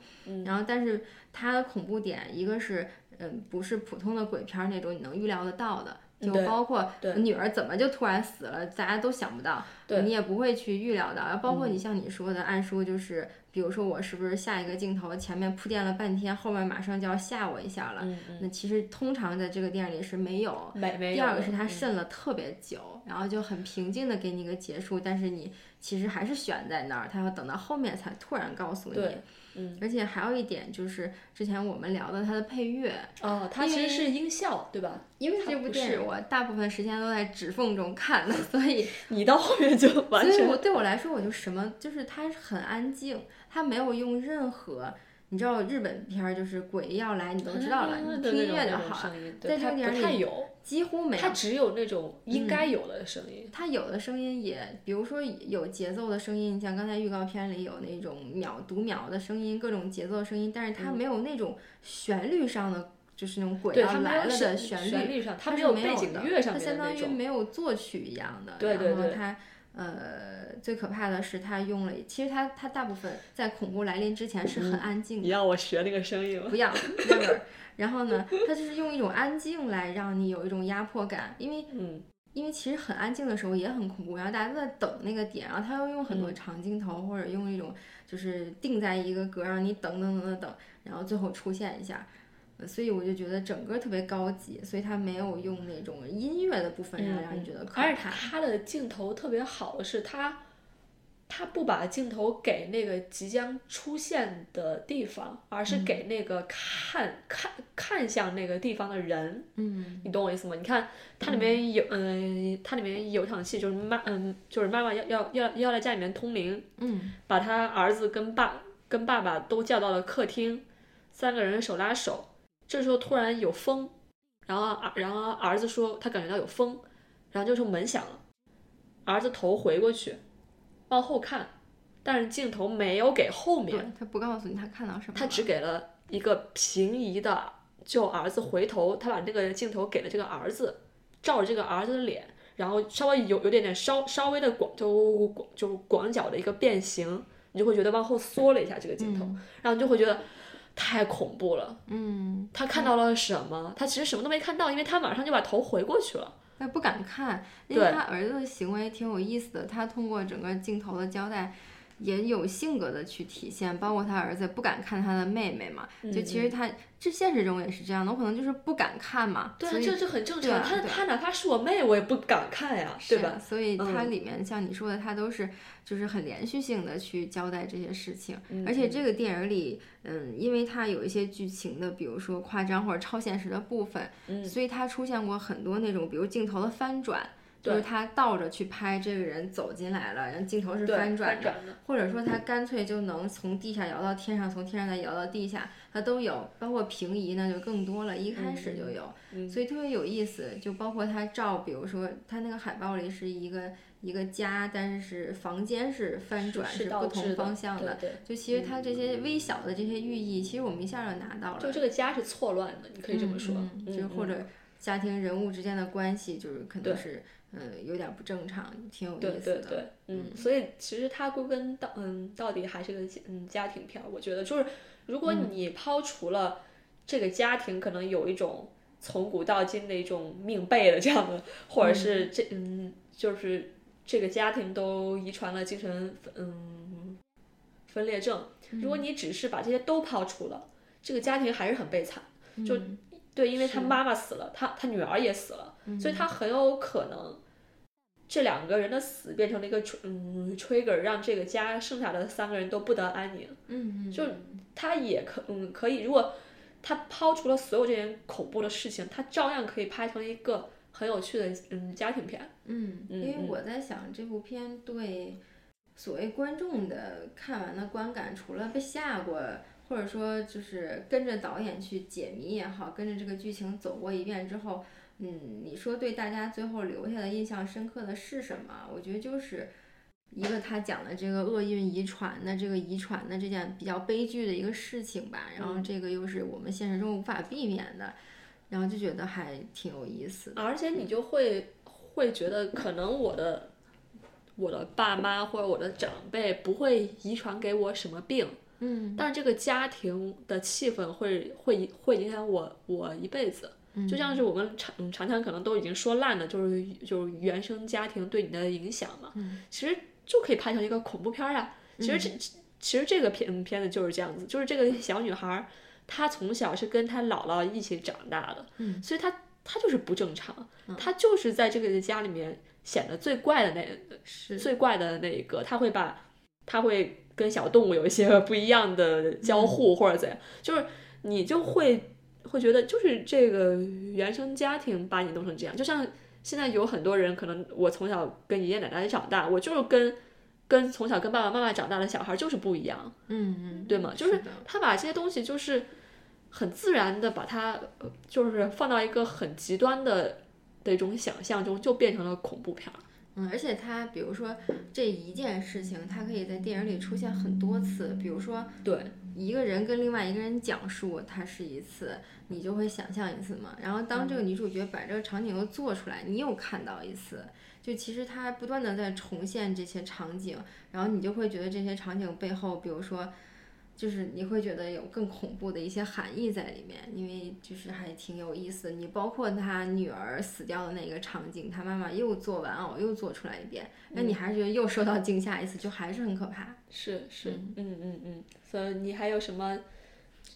Speaker 1: 然后，但是它的恐怖点，一个是，嗯，不是普通的鬼片儿那种你能预料得到的，就包括女儿怎么就突然死了，大家都想不到，你也不会去预料到。包括你像你说的，按说就是，比如说我是不是下一个镜头前面铺垫了半天，后面马上就要吓我一下了？
Speaker 2: 嗯嗯，
Speaker 1: 那其实通常在这个电影里是没有。
Speaker 2: 没没有。
Speaker 1: 第二个是它
Speaker 2: 嗯
Speaker 1: 渗了特别久，然后就很平静的给你一个结束，但是你其实还是悬在那儿，它要等到后面才突然告诉你。
Speaker 2: 对，嗯，
Speaker 1: 而且还有一点就是之前我们聊的它的配乐，
Speaker 2: 哦，它其实是音效，对吧？
Speaker 1: 因为这部电
Speaker 2: 是
Speaker 1: 影我大部分时间都在指缝中看的，所以
Speaker 2: 你到后面就完全
Speaker 1: 所以我对我来说我就什么就是它很安静，它没有用任何。你知道日本片儿就是鬼要来，你都知道了，你听音乐就好了。在
Speaker 2: 对它
Speaker 1: 这个电影里
Speaker 2: 不太有，
Speaker 1: 几乎没有
Speaker 2: 它。只有那种应该有的声音。
Speaker 1: 它有的声音也，比如说有节奏的声音，像刚才预告片里有那种秒读秒的声音，各种节奏声音，但是它没有那种旋律上的，就是那种鬼，要来了的
Speaker 2: 旋
Speaker 1: 旋
Speaker 2: 律上，它
Speaker 1: 它是
Speaker 2: 有背景
Speaker 1: 没有的
Speaker 2: 乐上面
Speaker 1: 它相当于。没有作曲一样的。
Speaker 2: 对对对
Speaker 1: 然后它呃，最可怕的是他用了，其实他他大部分在恐怖来临之前是很安静的。
Speaker 2: 你让我学那个声音吗？
Speaker 1: 不要，never。然后呢，他就是用一种安静来让你有一种压迫感，因为
Speaker 2: 嗯，
Speaker 1: 因为其实很安静的时候也很恐怖，然后大家都在等那个点，然后他又用很多长镜头、或者用一种就是定在一个格让你等等等等等，然后最后出现一下，呃所以我就觉得整个特别高级，所以他没有用那种音乐的部分让让你觉得可
Speaker 2: 而且
Speaker 1: 怕。
Speaker 2: 它的镜头特别好的是他，他不把镜头给那个即将出现的地方，而是给那个看、看看向那个地方的人。
Speaker 1: 嗯
Speaker 2: 你懂我意思吗？你看它里面有，嗯、它里面有场戏就是妈，嗯，就是妈妈要要要要在家里面通灵，
Speaker 1: 嗯
Speaker 2: 把他儿子跟爸跟爸爸都叫到了客厅，三个人手拉手。这时候突然有风，然后儿然后儿子说他感觉到有风，然后这时候门响了，儿子头回过去，往后看，但是镜头没有给后面，
Speaker 1: 他不告诉你他看到什么，
Speaker 2: 他只给了一个平移的，就儿子回头，他把这个镜头给了这个儿子，照着这个儿子的脸，然后稍微有有点点稍稍微的广就广就广角的一个变形，你就会觉得往后缩了一下这个镜头，然后你就会觉得太恐怖了。
Speaker 1: 嗯，
Speaker 2: 他看到了什么？他其实什么都没看到，因为他马上就把头回过去了。
Speaker 1: 他不敢看，因为他儿子的行为挺有意思的，他通过整个镜头的交代。也有性格的去体现，包括他儿子不敢看他的妹妹嘛，就其实他这现实中也是这样的，我可能就是不敢看嘛，
Speaker 2: 对啊，这这很正常。他他哪怕是我妹，我也不敢看呀，对吧？
Speaker 1: 所以它
Speaker 2: 嗯
Speaker 1: 里面像你说的，它都是就是很连续性的去交代这些事情，
Speaker 2: 嗯
Speaker 1: 而且这个电影里，嗯，因为它有一些剧情的，比如说夸张或者超现实的部分，
Speaker 2: 嗯
Speaker 1: 所以它出现过很多那种，比如镜头的翻转。就是他倒着去拍这个人走进来了，然后镜头是翻转的。或者说他干脆就能从地下摇到天上，从天上再摇到地下，他都有，包括平移呢就更多了，一开始就有，
Speaker 2: 嗯
Speaker 1: 所以特别有意思。就包括他照，比如说他那个海报里是一个一个家，但是房间是翻转，
Speaker 2: 是
Speaker 1: 不同方向的。
Speaker 2: 对对
Speaker 1: 就其实它这些微小的这些寓意，其实我们一下就拿到了。
Speaker 2: 就这个家是错乱的，你可以这么说。
Speaker 1: 嗯嗯就
Speaker 2: 是
Speaker 1: 或者家庭人物之间的关系，就是可能是嗯有点不正常，挺有意思的。
Speaker 2: 对对，嗯，所以其实它归根到嗯到底还是个嗯家庭片儿。我觉得就是如果
Speaker 1: 嗯
Speaker 2: 你抛除了这个家庭，可能有一种从古到今的一种命背的这样的，或者是这嗯就是这个家庭都遗传了精神嗯分裂症。如果你只是把这些都抛除了，这个家庭还是很悲惨。就
Speaker 1: 嗯
Speaker 2: 对，因为他妈妈死了，他他女儿也死了，所以他很有可能这两个人的死变成了一个嗯 trigger，让这个家剩下的三个人都不得安宁。
Speaker 1: 嗯嗯，
Speaker 2: 就他也可嗯可以，如果他抛除了所有这些恐怖的事情，他照样可以拍成一个很有趣的嗯家庭片。
Speaker 1: 嗯，
Speaker 2: 嗯
Speaker 1: 因为
Speaker 2: 嗯
Speaker 1: 我在想这部片对所谓观众的看完的观感，除了被吓过，或者说就是跟着导演去解谜也好，跟着这个剧情走过一遍之后，嗯，你说对大家最后留下的印象深刻的是什么？我觉得就是。一个他讲的这个厄运遗传的这个遗传的这件比较悲剧的一个事情吧，然后这个又是我们现实中无法避免的，然后就觉得还挺有意思的。
Speaker 2: 而且你就会会觉得，可能我的我的爸妈或者我的长辈不会遗传给我什么病，
Speaker 1: 嗯，
Speaker 2: 但是这个家庭的气氛会会会影响我我一辈子。就像是我们常嗯常常可能都已经说烂了，就是就是原生家庭对你的影响嘛。其实就可以拍成一个恐怖片儿呀。其实这、其实这个片片子就是这样子，就是这个小女孩儿，她从小是跟她姥姥一起长大的，
Speaker 1: 嗯
Speaker 2: 所以她她就是不正常，她就是在这个家里面显得最怪的那
Speaker 1: 是
Speaker 2: 最怪的那一个，她会把她会跟小动物有一些不一样的交互或者怎样，就是你就会会觉得就是这个原生家庭把你弄成这样，就像现在有很多人可能我从小跟爷爷奶奶长大，我就是跟跟从小跟爸爸妈妈长大的小孩就是不一样，
Speaker 1: 嗯嗯，
Speaker 2: 对吗？就是他把这些东西就是很自然的把它呃就是放到一个很极端的的一种想象中，就变成了恐怖片儿。
Speaker 1: 嗯，而且它比如说这一件事情，它可以在电影里出现很多次，比如说
Speaker 2: 对
Speaker 1: 一个人跟另外一个人讲述，它是一次，你就会想象一次嘛。然后当这个女主角把这个场景又做出来，你又看到一次，就其实它不断的在重现这些场景，然后你就会觉得这些场景背后，比如说。就是你会觉得有更恐怖的一些含义在里面，因为就是还挺有意思。你包括他女儿死掉的那个场景，他妈妈又做玩偶又做出来一遍，那你还是觉得又受到惊吓一次，就还是很可怕。
Speaker 2: 是是，嗯嗯嗯。所以你还有什么？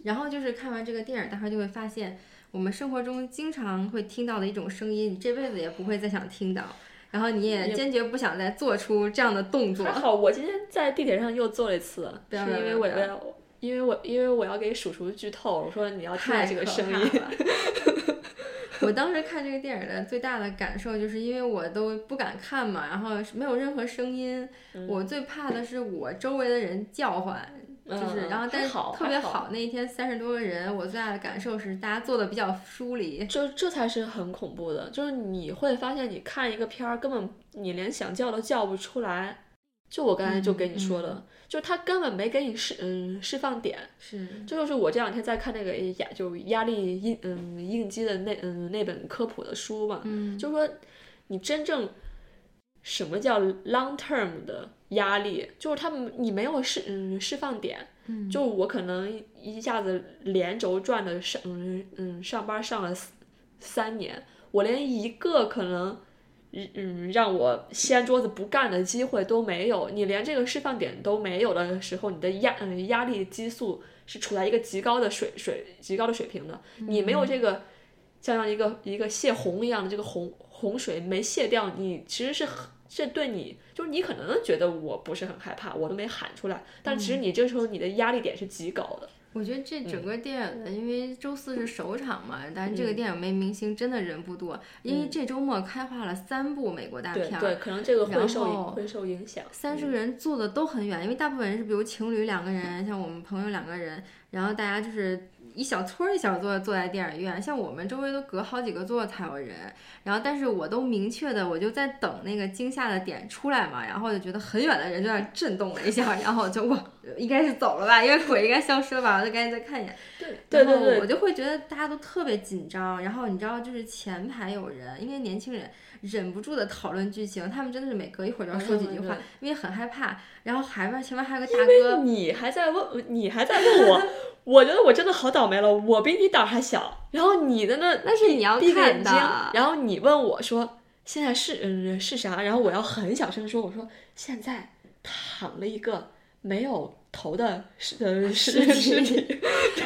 Speaker 1: 然后就是看完这个电影，大家就会发现，我们生活中经常会听到的一种声音，你这辈子也不会再想听到，然后你也坚决不想再做出这样的动作
Speaker 2: 还。好，我今天在地铁上又做了一次，是因为我要，因为我因为我要给鼠叔剧透，我说你要听这个声音。
Speaker 1: 了。我当时看这个电影的最大的感受，就是因为我都不敢看嘛，然后没有任何声音，
Speaker 2: 嗯
Speaker 1: 我最怕的是我周围的人叫唤，就是，
Speaker 2: 嗯
Speaker 1: 然后但是特别
Speaker 2: 好。
Speaker 1: 好，那一天三十多个人，我最大的感受是大家做的比较疏离，
Speaker 2: 这这才是很恐怖的，就是你会发现，你看一个片儿，根本你连想叫都叫不出来。就我刚才就跟你说的，就是他根本没给你释嗯释放点。
Speaker 1: 是，
Speaker 2: 这就是我这两天在看那个压就压力应嗯应激的那嗯那本科普的书嘛，
Speaker 1: 嗯，
Speaker 2: 就是说你真正什么叫 long term 的压力，就是他们你没有释嗯释放点，
Speaker 1: 嗯，
Speaker 2: 就我可能一下子连轴转的上嗯嗯上班上了三三年，我连一个可能。嗯，让我掀桌子不干的机会都没有。你连这个释放点都没有的时候，你的压嗯压力激素是处在一个极高的水水极高的水平的。你没有这个像像一个一个泄洪一样的这个洪洪水没泄掉，你其实是很这对你就是你可能觉得我不是很害怕，我都没喊出来，但其实你这时候你的压力点是极高的。
Speaker 1: 我觉得这整个电影的，因为周四是首场嘛，但是这
Speaker 2: 嗯
Speaker 1: 个电影没明星真的人不多，因为这周末开画了三部美国大片儿，
Speaker 2: 对对，可能这个会
Speaker 1: 然
Speaker 2: 受会受影响。
Speaker 1: 三十个人坐的都很远，因为大部分人是比如情侣两个人，像我们朋友两个人，然后大家就是一小撮儿一小撮儿坐在电影院，像我们周围都隔好几个座才有人。然后，但是我都明确的，我就在等那个惊吓的点出来嘛，然后就觉得很远的人就在震动了一下，然后就我应该是走了吧，因为鬼应该消失了吧，我就赶紧再看一眼。
Speaker 2: 对对对对，
Speaker 1: 我就会觉得大家都特别紧张，然后你知道，就是前排有人，因为年轻人忍不住的讨论剧情，他们真的是每隔一会儿就要说几句话，因为很害怕。然后还边前面还有个大
Speaker 2: 哥，你还在问，你还在问我。我觉得我真的好倒霉了，我比你胆还小，然后你的那
Speaker 1: 那是你要看的，
Speaker 2: 然后你问我说现在是嗯是啥，然后我要很小声说我说现在躺了一个没有。头的尸呃尸尸体，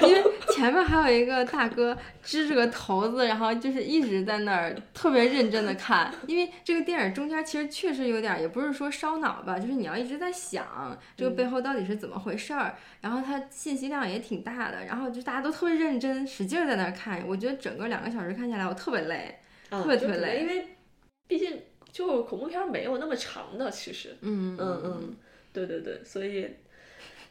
Speaker 1: 因为 前面还有一个大哥支着个头子，然后就是一直在那儿特别认真的看。因为这个电影中间其实确实有点，也不是说烧脑吧，就是你要一直在想这个背后到底是怎么回事儿。然后它信息量也挺大的，然后就大家都特别认真，使劲在那儿看。我觉得整个两个小时看下来，我特别累，特别特别累，
Speaker 2: 因为毕竟就恐怖片没有那么长的，其实，
Speaker 1: 嗯
Speaker 2: 嗯嗯，对对对，所以。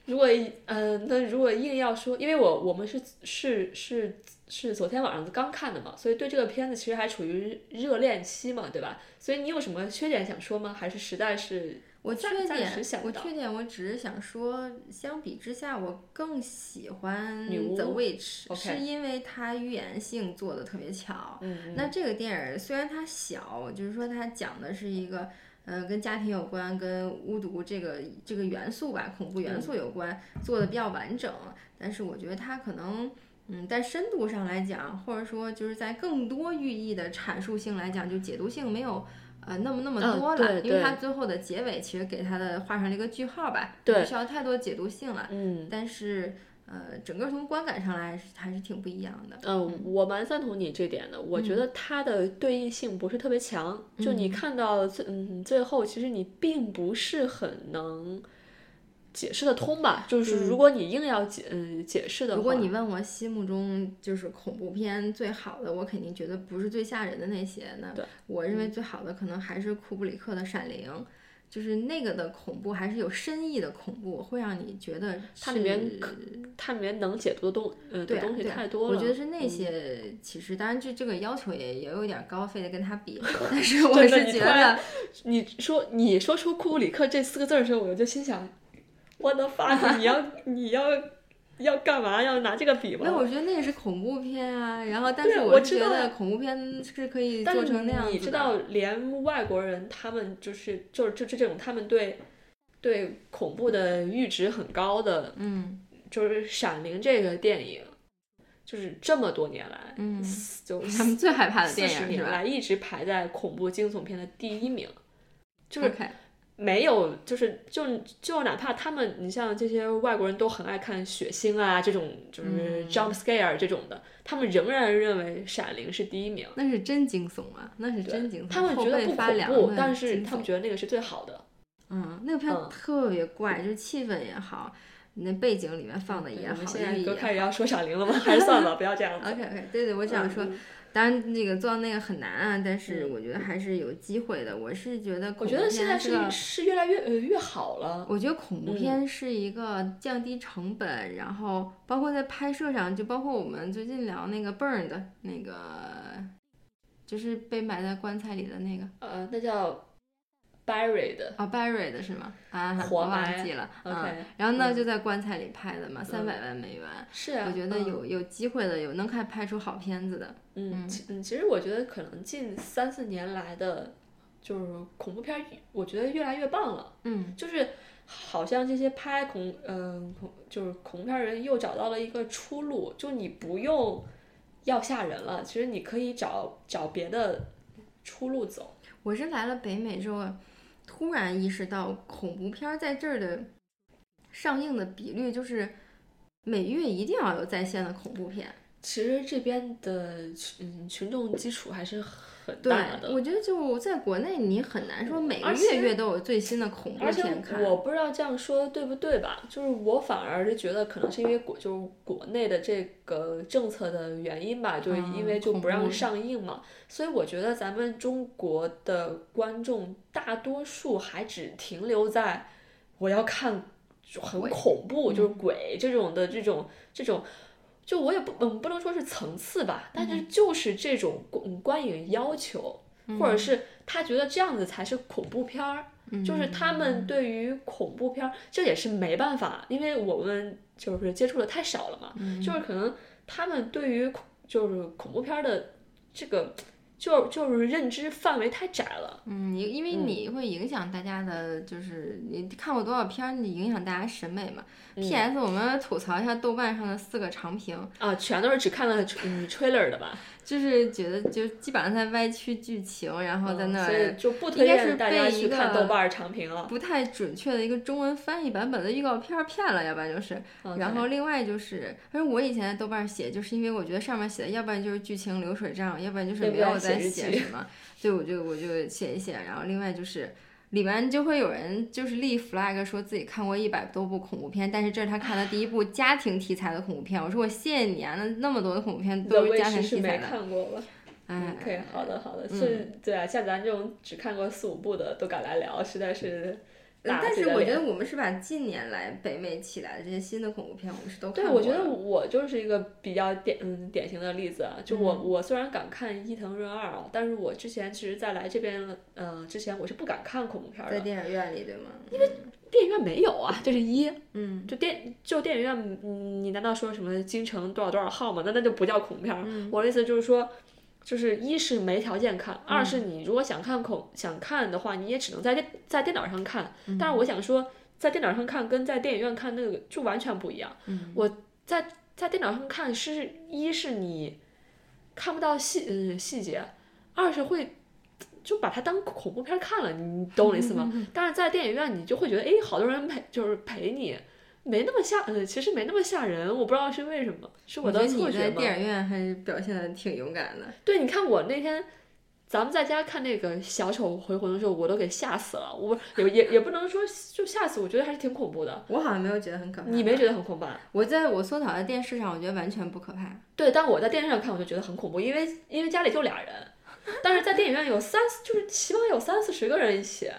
Speaker 2: 如果嗯，那如果硬要说，因为我我们是是是是昨天晚上刚看的嘛，所以对这个片子其实还处于热恋期嘛，对吧？所以你有什么缺点想说吗？还是实在是
Speaker 1: 我缺点，我缺点，我只是想说，相比之下，我更喜欢《The Witch》，是因为它预言性做的特别巧。
Speaker 2: 嗯
Speaker 1: 那这个电影虽然它小，就是说它讲的是一个。呃，跟家庭有关，跟巫毒这个这个元素吧，恐怖元素有关，做的比较完整。但是我觉得它可能，嗯，在深度上来讲，或者说就是在更多寓意的阐述性来讲，就解读性没有呃那么那么多了。因为它最后的结尾其实给它的画上了一个句号吧，不需要太多解读性了。
Speaker 2: 嗯，
Speaker 1: 但是。呃，整个从观感上来是还是挺不一样的。
Speaker 2: 嗯，我蛮赞同你这点的。我觉得它的对应性不是特别强，就你看到最嗯最后，其实你并不是很能解释得通吧？就是如果你硬要解嗯解释的话，
Speaker 1: 如果你问我心目中就是恐怖片最好的，我肯定觉得不是最吓人的那些。那我认为最好的可能还是库布里克的《闪灵》。就是那个的恐怖还是有深意的恐怖，会让你觉得
Speaker 2: 它里面它里面能解读的东呃
Speaker 1: 的
Speaker 2: 东西太多
Speaker 1: 了。我觉得是那些，其实当然这这个要求也也有点高，非得跟他比。但是我是觉得，
Speaker 2: 你说你说出库布里克这四个字的时候，我就心想，我的发你要你要。要干嘛？要拿这个比吗？
Speaker 1: 那我觉得那也是恐怖片啊。然后，但是我觉得恐怖片是可以做成那样
Speaker 2: 子。你知道，连外国人他们就是就是就这种他们对对恐怖的阈值很高的，
Speaker 1: 嗯，
Speaker 2: 就是《闪灵》这个电影，就是这么多年来，
Speaker 1: 嗯，
Speaker 2: 就
Speaker 1: 他们最害怕的电影
Speaker 2: 是吧？来一直排在恐怖惊悚片的第一名，就是。没有，就是就就哪怕他们，你像这些外国人都很爱看血腥啊，这种就是 jump scare 这种的，他们仍然认为《闪灵》是第一名。
Speaker 1: 那是真惊悚啊，那是真惊悚。
Speaker 2: 他们觉得不恐怖，但是他们觉得那个是最好的。
Speaker 1: 嗯，那个片特别怪，就是气氛也好，那背景里面放的也好。
Speaker 2: 现在都开始要说《闪灵》了吗？还是算了，不要这样子。
Speaker 1: OK OK，对对，我想说。当然，那个做到那个很难啊，但是我觉得还是有机会的。我是觉得，
Speaker 2: 我觉得现在是是越来越呃越好了。
Speaker 1: 我觉得恐怖片是一个降低成本，然后包括在拍摄上，就包括我们最近聊那个 Burn 的那个，就是被埋在棺材里的那个，
Speaker 2: 呃，那叫。Buried
Speaker 1: 哦，Buried 是吗？啊，活忘记了。
Speaker 2: OK，
Speaker 1: 然后呢，就在棺材里拍的嘛，三百万美元。
Speaker 2: 是啊，
Speaker 1: 我觉得有有机会的，有能看拍出好片子的。
Speaker 2: 嗯，其嗯，其实我觉得可能近三四年来的，就是恐怖片，我觉得越来越棒了。
Speaker 1: 嗯，
Speaker 2: 就是好像这些拍恐嗯恐就是恐怖片人又找到了一个出路，就你不用要吓人了，其实你可以找找别的出路走。
Speaker 1: 我是来了北美之后。突然意识到，恐怖片在这儿的上映的比率就是每月一定要有在线的恐怖片。
Speaker 2: 其实这边的群群众基础还是大的。
Speaker 1: 我觉得就在国内，你很难说每个月月都有最新的恐怖片看。
Speaker 2: 我不知道这样说对不对吧？就是我反而是觉得，可能是因为国就是国内的这个政策的原因吧，就是因为就不让上映嘛，所以我觉得咱们中国的观众大多数还只停留在我要看。就很恐怖，就是鬼这种的这种这种，就我也不嗯不能说是层次吧，但是就是这种观观影要求，或者是他觉得这样子才是恐怖片儿，就是他们对于恐怖片儿，这也是没办法，因为我们就是接触的太少了嘛，就是可能他们对于恐就是恐怖片儿的这个。就就是认知范围太窄了，
Speaker 1: 嗯，因因为你会影响大家的，就是你看过多少片儿，你影响大家审美嘛。P.S. 我们吐槽一下豆瓣上的四个长评
Speaker 2: 啊，全都是只看了嗯 trailer 的吧？
Speaker 1: 就是觉得就基本上在歪曲剧情，然后在那
Speaker 2: 儿就不推荐大家去看豆瓣长评了。
Speaker 1: 不太准确的一个中文翻译版本的预告片骗了，要不然就是。然后另外就是，反正我以前在豆瓣写，就是因为我觉得上面写的，要不然就是剧情流水账，要不然就是没有在写什么，所以我就我就写一写。然后另外就是。里面就会有人就是立 flag 说自己看过一百多部恐怖片，但是这是他看的第一部家庭题材的恐怖片。我说我谢谢你啊，那那么多的恐怖片都是家庭题材的。
Speaker 2: 看过吧？哎，OK，好的好的，是，对啊，像咱这种只看过四五部的都敢来聊，实在是。
Speaker 1: 但是我觉得我们是把近年来北美起来的这些新的恐怖片，我们是都
Speaker 2: 看过。对，我觉得我就是一个比较典嗯典型的例子啊。就我我虽然敢看伊藤润二啊，但是我之前其实在来这边呃之前我是不敢看恐怖片的。
Speaker 1: 在电影院里对吗？
Speaker 2: 因为电影院没有啊，这是一。
Speaker 1: 嗯。
Speaker 2: 就电就电影院，你难道说什么京城多少多少号吗？那那就不叫恐怖片。我的意思就是说。就是一是没条件看，二是你如果想看恐想看的话，你也只能在电在电脑上看。但是我想说，在电脑上看跟在电影院看那个就完全不一样。我在在电脑上看是一是你看不到细嗯细节，二是会就把它当恐怖片看了，你懂我意思吗？但是在电影院你就会觉得，哎，好多人陪就是陪你。没那么吓，呃，其实没那么吓人，我不知道是为什么，是我的错觉
Speaker 1: 吗？在电影院还是表现的挺勇敢的。
Speaker 2: 对，你看我那天，咱们在家看那个小丑回魂的时候，我都给吓死了。我也也也不能说就吓死，我觉得还是挺恐怖的。
Speaker 1: 我好像没有觉得很可怕。
Speaker 2: 你没觉得很恐怖？
Speaker 1: 我在我缩小的电视上，我觉得完全不可怕。
Speaker 2: 对，但我在电视上看，我就觉得很恐怖，因为因为家里就俩人，但是在电影院有三，就是起码有三四十个人一起，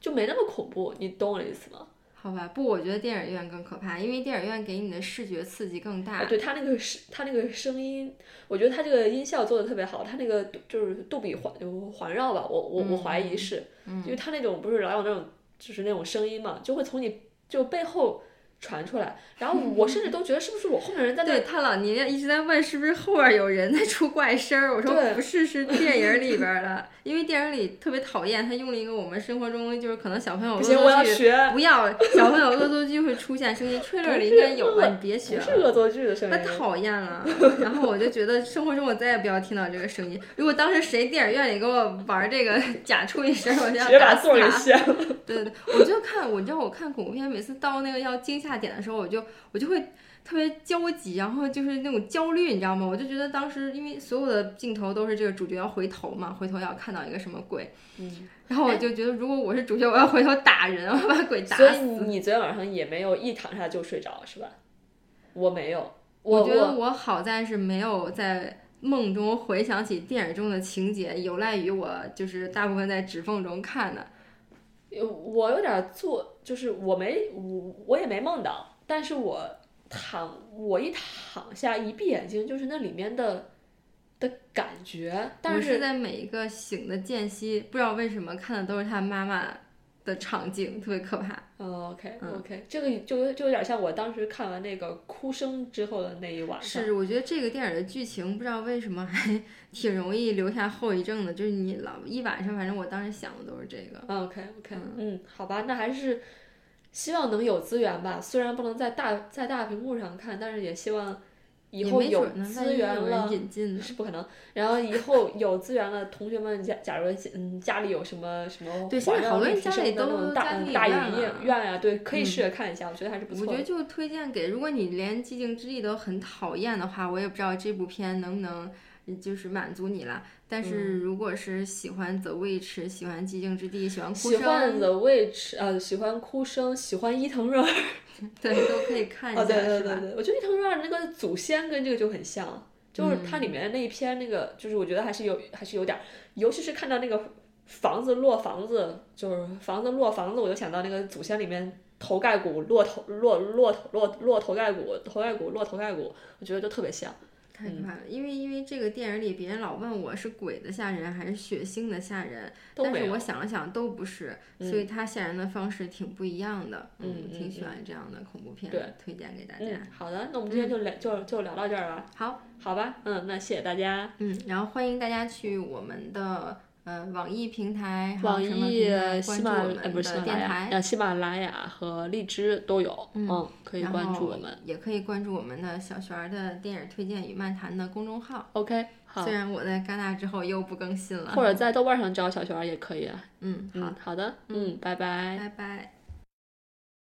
Speaker 2: 就没那么恐怖。你懂我的意思吗？
Speaker 1: 好吧，不，我觉得电影院更可怕，因为电影院给你的视觉刺激更大。
Speaker 2: 对他那个声，他那个声音，我觉得他这个音效做的特别好，他那个就是杜比环环绕吧，我我我怀疑是，因为他那种不是老有那种就是那种声音嘛，就会从你就背后。传出来，然后我甚至都觉得是不是我后面人在那？
Speaker 1: 对他老年一直在问是不是后边有人在出怪声儿。我说不是，是 电影里边的，因为电影里特别讨厌他用了一个我们生活中就是可能小朋友恶作剧，不要小朋友恶作剧会出现声音，吹乐里应该有吧？你别学，
Speaker 2: 是恶作剧的声音。
Speaker 1: 他讨厌了，然后我就觉得生活中我再也不要听到这个声音。如果当时谁电影院里给我玩这个假出一声，我就要打死他。对对对，我就看，我知道我看恐怖片，每次到那个要惊吓。点的时候，我就我就会特别焦急，然后就是那种焦虑，你知道吗？我就觉得当时因为所有的镜头都是这个主角要回头嘛，回头要看到一个什么鬼，
Speaker 2: 嗯，
Speaker 1: 然后我就觉得如果我是主角，我要回头打人，我要把鬼打
Speaker 2: 死。所以你昨天晚上也没有一躺下就睡着是吧？我没有，我
Speaker 1: 觉得我好在是没有在梦中回想起电影中的情节，有赖于我就是大部分在指缝中看的。
Speaker 2: 我有点做，就是我没我我也没梦到，但是我躺我一躺下一闭眼睛，就是那里面的的感觉。但
Speaker 1: 是在每一个醒的间隙，不知道为什么看的都是他妈妈。的场景特别可怕。
Speaker 2: 嗯，OK，OK，这个就就有点像我当时看完那个哭声之后的那一晚
Speaker 1: 上。是，我觉得这个电影的剧情不知道为什么还 挺容易留下后遗症的，就是你老一晚上，反正我当时想的都是这个。
Speaker 2: OK，OK，嗯，好吧，那还是希望能有资源吧，虽然不能在大在大屏幕上看，但是也希望。以后有资源了是不可能。然后以后有资源了，同学们假假如嗯家里有什么什么环绕立体声的那种大大影院呀，对，可以试着看一下，我觉得还是不错。
Speaker 1: 我觉得就推荐给，如果你连寂静之地都很讨厌的话，我也不知道这部片能不能就是满足你了。但是如果是喜欢 The Witch，喜欢寂静之地，喜欢哭声，
Speaker 2: 喜欢 The Witch，呃，喜欢哭声，喜欢伊藤润二。
Speaker 1: 对，都可以看 一下，
Speaker 2: 对对对对，我觉得伊藤润二那个祖先跟这个就很像，就是它里面那一篇那个，就是我觉得还是有还是有点，尤其是看到那个房子落房子，就是房子落房子，我就想到那个祖先里面头盖骨落头落落头落落头盖骨头盖骨落头盖骨，我觉得就特别像。
Speaker 1: 太可怕了，因为因为这个电影里别人老问我是鬼的吓人还是血腥的吓人，但是我想了想都不是，所以他吓人的方式挺不一样的。
Speaker 2: 嗯，
Speaker 1: 挺喜欢这样的恐怖片，
Speaker 2: 对，
Speaker 1: 推荐给大家。
Speaker 2: 好的，那我们今天就聊就就聊到这儿了。
Speaker 1: 好，
Speaker 2: 好吧，嗯，那谢谢大家。
Speaker 1: 嗯，然后欢迎大家去我们的。呃，网易平台、
Speaker 2: 网易、喜马
Speaker 1: 呃
Speaker 2: 不是喜马拉雅、喜马拉雅和荔枝都有，嗯，可以关注我们，
Speaker 1: 也可以关注我们的小璇儿的电影推荐与漫谈的公众号。
Speaker 2: OK，好。
Speaker 1: 虽然我在戛纳之后又不更新了，
Speaker 2: 或者在豆瓣上找小璇儿也可以啊。
Speaker 1: 嗯，
Speaker 2: 好，好的，嗯，拜拜，
Speaker 1: 拜拜。